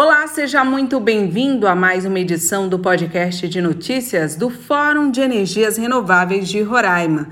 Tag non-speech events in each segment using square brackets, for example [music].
Olá, seja muito bem-vindo a mais uma edição do podcast de notícias do Fórum de Energias Renováveis de Roraima.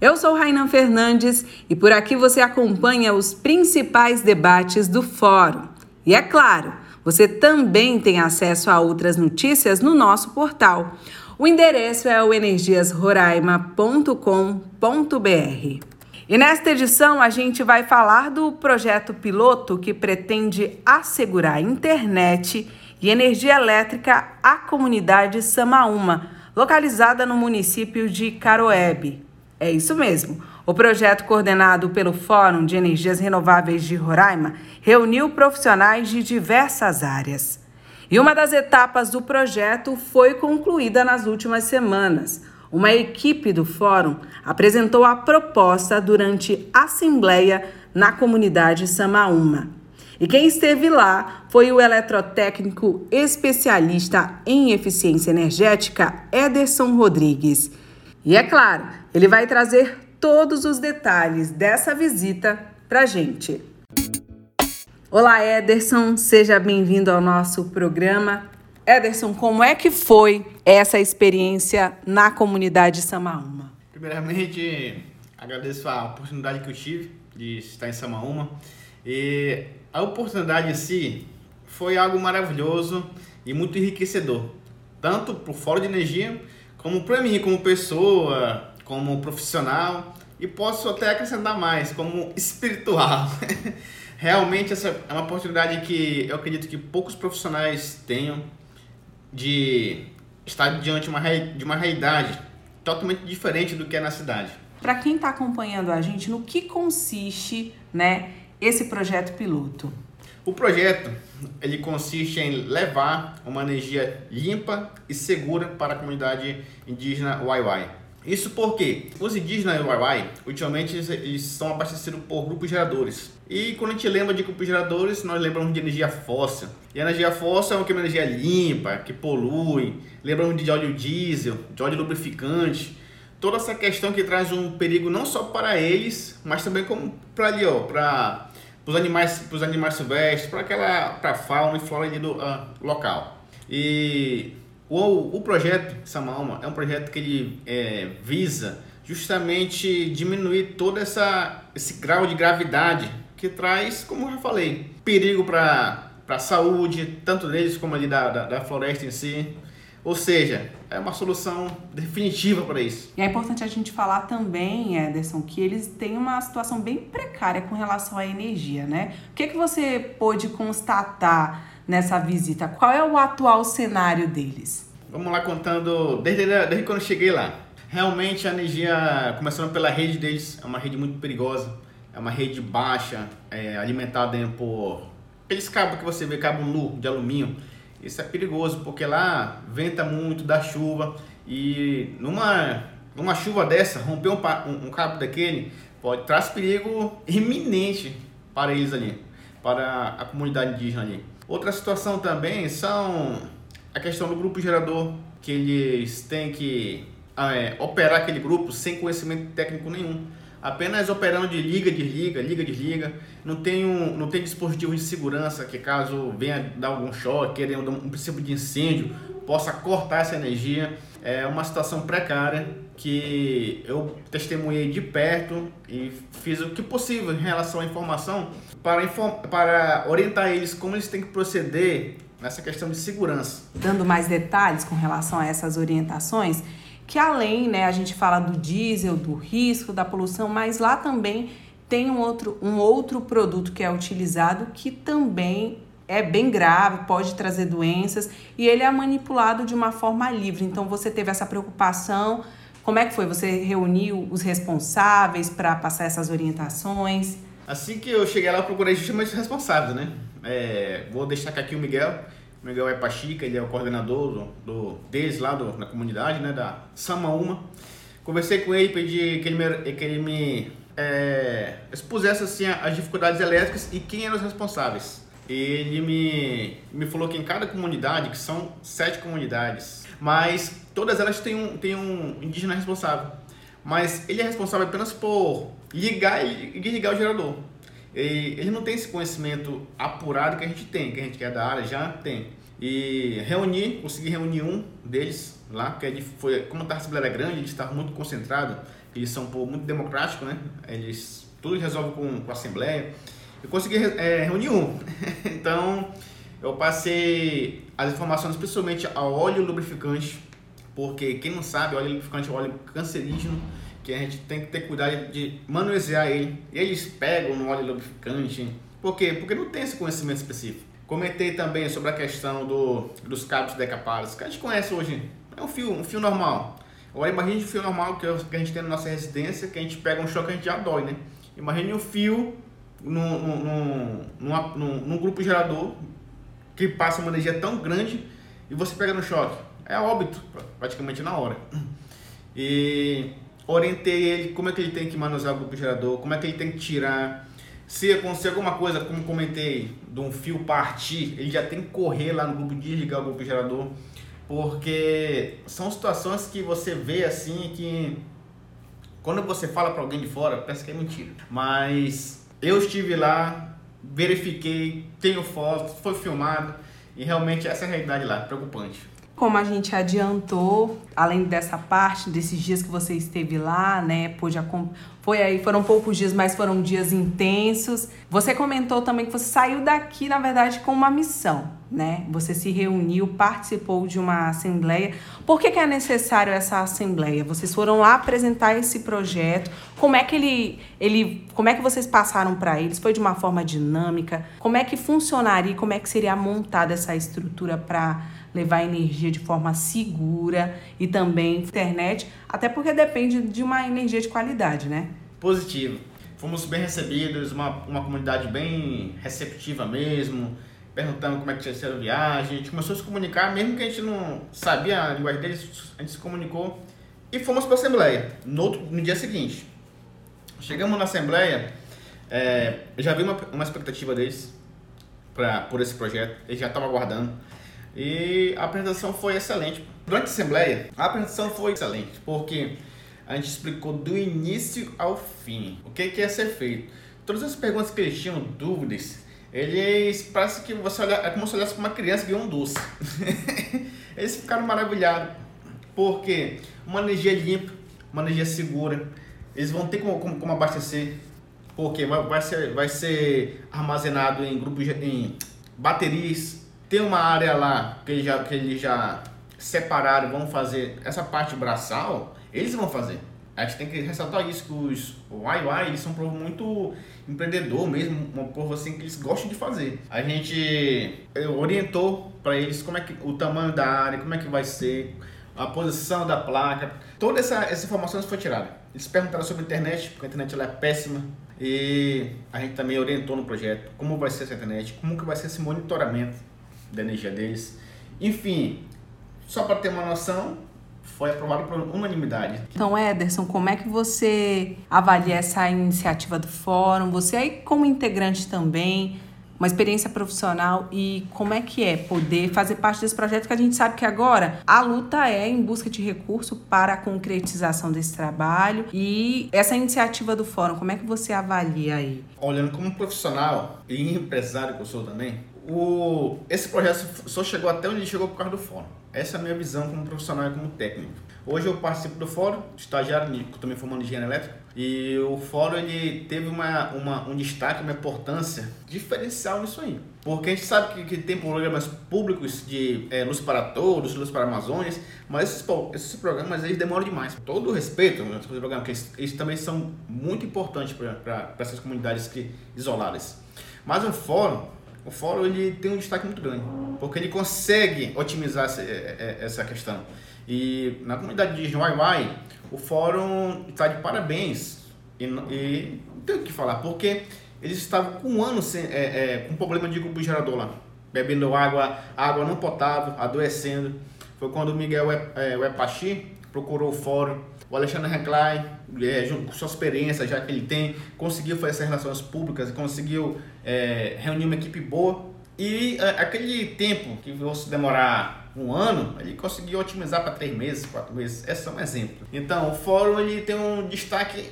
Eu sou Rainan Fernandes e por aqui você acompanha os principais debates do fórum. E é claro, você também tem acesso a outras notícias no nosso portal. O endereço é o energiasroraima.com.br. E nesta edição a gente vai falar do projeto piloto que pretende assegurar internet e energia elétrica à comunidade Samaúma, localizada no município de Caroebe. É isso mesmo. O projeto, coordenado pelo Fórum de Energias Renováveis de Roraima, reuniu profissionais de diversas áreas. E uma das etapas do projeto foi concluída nas últimas semanas uma equipe do fórum apresentou a proposta durante assembleia na comunidade Samaúma. E quem esteve lá foi o eletrotécnico especialista em eficiência energética Ederson Rodrigues. E é claro, ele vai trazer todos os detalhes dessa visita para gente. Olá, Ederson, seja bem-vindo ao nosso programa. Ederson, como é que foi essa experiência na comunidade Samaúma? Primeiramente, agradeço a oportunidade que eu tive de estar em Samaúma. E a oportunidade em si foi algo maravilhoso e muito enriquecedor, tanto para o Fórum de Energia, como para mim, como pessoa, como profissional, e posso até acrescentar mais, como espiritual. [laughs] Realmente, essa é uma oportunidade que eu acredito que poucos profissionais tenham de estar diante de uma, de uma realidade totalmente diferente do que é na cidade. Para quem está acompanhando a gente, no que consiste né, esse projeto piloto? O projeto ele consiste em levar uma energia limpa e segura para a comunidade indígena Waiwai. Isso porque os indígenas Waiwai, ultimamente, eles são abastecidos por grupos geradores. E quando a gente lembra de grupos geradores, nós lembramos de energia fóssil. E a energia fóssil é uma energia limpa, que polui. Lembramos de óleo diesel, de óleo lubrificante. Toda essa questão que traz um perigo não só para eles, mas também como para ali, ó, para os animais, animais silvestres, para aquela, para a fauna e flora ali do uh, local. E o, o projeto Samauma é um projeto que ele é, visa justamente diminuir todo essa, esse grau de gravidade que traz, como eu já falei, perigo para a saúde, tanto deles como ali da, da, da floresta em si. Ou seja, é uma solução definitiva para isso. E é importante a gente falar também, Ederson, que eles têm uma situação bem precária com relação à energia, né? O que, que você pôde constatar nessa visita? Qual é o atual cenário deles? Vamos lá contando desde, desde quando eu cheguei lá. Realmente a energia, começando pela rede deles, é uma rede muito perigosa. É uma rede baixa, é, alimentada por aqueles cabos que você vê, cabo nu de alumínio. Isso é perigoso porque lá venta muito, dá chuva e numa, numa chuva dessa, romper um, um, cabo daquele pode traz perigo iminente para eles ali, para a comunidade indígena ali. Outra situação também são a questão do grupo gerador, que eles têm que é, operar aquele grupo sem conhecimento técnico nenhum. Apenas operando de liga, desliga, liga, desliga. Não tem, um, não tem dispositivo de segurança que caso venha dar algum choque, querer um, um princípio de incêndio, possa cortar essa energia. É uma situação precária que eu testemunhei de perto e fiz o que possível em relação à informação para, para orientar eles como eles têm que proceder nessa questão de segurança. Dando mais detalhes com relação a essas orientações, que além, né, a gente fala do diesel, do risco, da poluição, mas lá também tem um outro, um outro produto que é utilizado que também é bem grave, pode trazer doenças e ele é manipulado de uma forma livre. Então você teve essa preocupação. Como é que foi? Você reuniu os responsáveis para passar essas orientações? Assim que eu cheguei lá, eu procurei justamente os responsáveis, né? É, vou destacar aqui o Miguel. O Miguel é Pachica, ele é o coordenador do, do deles lá do, na comunidade, né? Da Samaúma. Conversei com ele, pedi que ele me, que ele me é, expusesse assim, as dificuldades elétricas e quem eram os responsáveis. Ele me, me falou que em cada comunidade, que são sete comunidades, mas todas elas têm um, têm um indígena responsável. Mas ele é responsável apenas por ligar e desligar o gerador. E ele não tem esse conhecimento apurado que a gente tem, que a gente que é da área já tem. E reuni, consegui reunir um deles lá, porque ele foi, como a Assembleia era grande, eles estavam muito concentrados, eles são um povo muito democrático, né? Eles tudo resolve com, com a Assembleia. Eu consegui é, reunir um. [laughs] então, eu passei as informações, principalmente a óleo lubrificante, porque quem não sabe, óleo lubrificante é óleo cancerígeno, que a gente tem que ter cuidado de manusear ele. Eles pegam no óleo lubrificante. Por quê? Porque não tem esse conhecimento específico. Comentei também sobre a questão do, dos cabos decapados, que a gente conhece hoje. É um fio, um fio normal. Agora imagine um fio normal que a gente tem na nossa residência, que a gente pega um choque a gente já dói, né? Imagine um fio num grupo gerador que passa uma energia tão grande e você pega no choque. É óbito, praticamente na hora. E orientei ele como é que ele tem que manusear o grupo gerador, como é que ele tem que tirar. Se acontecer alguma coisa, como comentei, de um fio partir, ele já tem que correr lá no grupo, desligar o grupo gerador, porque são situações que você vê assim que quando você fala para alguém de fora, parece que é mentira. Mas eu estive lá, verifiquei, tenho fotos, foi filmado e realmente essa é a realidade lá, preocupante. Como a gente adiantou, além dessa parte, desses dias que você esteve lá, né, pôde foi aí, foram poucos dias, mas foram dias intensos. Você comentou também que você saiu daqui, na verdade, com uma missão, né? Você se reuniu, participou de uma assembleia. Por que, que é necessário essa assembleia? Vocês foram lá apresentar esse projeto. Como é que ele, ele como é que vocês passaram para eles? Foi de uma forma dinâmica? Como é que funcionaria? Como é que seria montada essa estrutura para levar energia de forma segura e também internet, até porque depende de uma energia de qualidade, né? Positivo. Fomos bem recebidos, uma, uma comunidade bem receptiva mesmo, perguntando como é que tinha sido a viagem. A gente começou a se comunicar, mesmo que a gente não sabia a linguagem deles, a gente se comunicou e fomos para a Assembleia no, outro, no dia seguinte. Chegamos na Assembleia, é, já vi uma, uma expectativa deles pra, por esse projeto, eles já estavam aguardando. E a apresentação foi excelente. Durante a assembleia, a apresentação foi excelente, porque a gente explicou do início ao fim o que, que ia ser feito. Todas as perguntas que eles tinham, dúvidas, eles parece que você olha, é como se olhasse para uma criança ganhou um doce. [laughs] eles ficaram maravilhados, porque uma energia limpa, uma energia segura, eles vão ter como, como, como abastecer, porque vai, vai, ser, vai ser armazenado em grupos em baterias tem uma área lá que eles já, que eles já separaram, vão fazer essa parte braçal, eles vão fazer. A gente tem que ressaltar isso, que os YY, eles são um povo muito empreendedor mesmo, um povo assim que eles gostam de fazer. A gente orientou para eles como é que o tamanho da área, como é que vai ser, a posição da placa, toda essa, essa informação foi tirada. Eles perguntaram sobre a internet, porque a internet ela é péssima, e a gente também orientou no projeto como vai ser essa internet, como que vai ser esse monitoramento da energia deles. Enfim, só para ter uma noção, foi aprovado por unanimidade. Então, Ederson, como é que você avalia essa iniciativa do fórum? Você aí como integrante também, uma experiência profissional e como é que é poder fazer parte desse projeto que a gente sabe que agora a luta é em busca de recurso para a concretização desse trabalho e essa iniciativa do fórum, como é que você avalia aí? Olhando como profissional e empresário que eu sou também, o, esse projeto só chegou até onde chegou por causa do fórum. Essa é a minha visão como profissional e como técnico. Hoje eu participo do fórum, estagiário, também formando em engenharia elétrica, e o fórum ele teve uma, uma, um destaque, uma importância diferencial nisso aí. Porque a gente sabe que, que tem programas públicos de é, Luz para Todos, Luz para Amazônias, mas esses, esses programas eles demoram demais. Todo o respeito, né, programas, eles, eles também são muito importantes para essas comunidades que, isoladas. Mas o fórum, o fórum ele tem um destaque muito grande, porque ele consegue otimizar essa, é, é, essa questão. E na comunidade de Joaiwai, o fórum está de parabéns. E, e não tem o que falar, porque eles estavam com um ano sem, é, é, com problema de grupo gerador lá, bebendo água, água não potável, adoecendo. Foi quando o Miguel é, Epachi procurou o fórum. O Alexandre Reclay, é, com sua experiência já que ele tem, conseguiu fazer essas relações públicas, conseguiu é, reunir uma equipe boa. E é, aquele tempo que fosse demorar um ano, ele conseguiu otimizar para três meses, quatro meses. Esse é um exemplo. Então, o fórum ele tem um destaque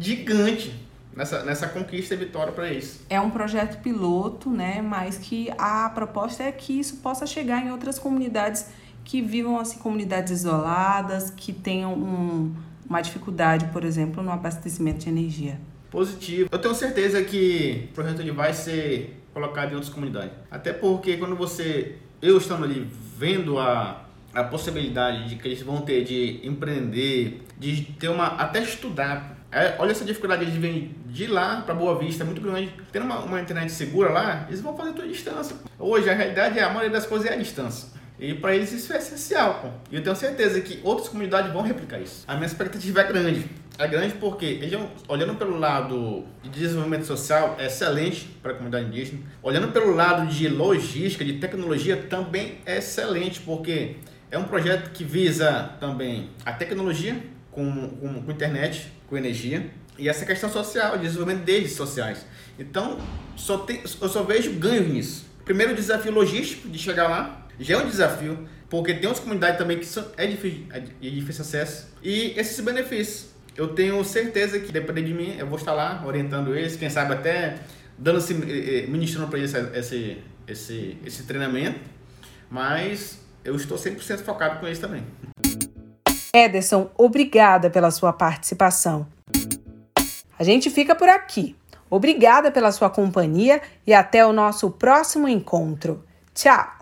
gigante nessa, nessa conquista e vitória para isso. É um projeto piloto, né? Mas que a proposta é que isso possa chegar em outras comunidades que vivam assim comunidades isoladas, que tenham um, uma dificuldade, por exemplo, no abastecimento de energia. Positivo. Eu tenho certeza que o projeto ele vai ser colocado em outras comunidades. Até porque quando você, eu estando ali vendo a, a possibilidade de que eles vão ter de empreender, de ter uma até estudar. É, olha essa dificuldade de vir de lá para Boa Vista, é muito grande. Tendo uma, uma internet segura lá, eles vão fazer tudo à distância. Hoje a realidade é a maioria das coisas é à distância. E para eles isso é essencial. Pô. E eu tenho certeza que outras comunidades vão replicar isso. A minha expectativa é grande. É grande porque, olhando pelo lado de desenvolvimento social, é excelente para a comunidade indígena. Olhando pelo lado de logística, de tecnologia, também é excelente, porque é um projeto que visa também a tecnologia com, com, com internet, com energia, e essa questão social, de desenvolvimento deles sociais. Então, só tem, eu só vejo ganho nisso. Primeiro, desafio logístico de chegar lá, já é um desafio, porque tem outras comunidades também que são, é, difícil, é difícil acesso. E esses benefícios, eu tenho certeza que, dependendo de mim, eu vou estar lá orientando eles, quem sabe até dando esse, eh, eh, ministrando para eles esse, esse, esse treinamento, mas eu estou 100% focado com eles também. Ederson, obrigada pela sua participação. A gente fica por aqui. Obrigada pela sua companhia e até o nosso próximo encontro. Tchau!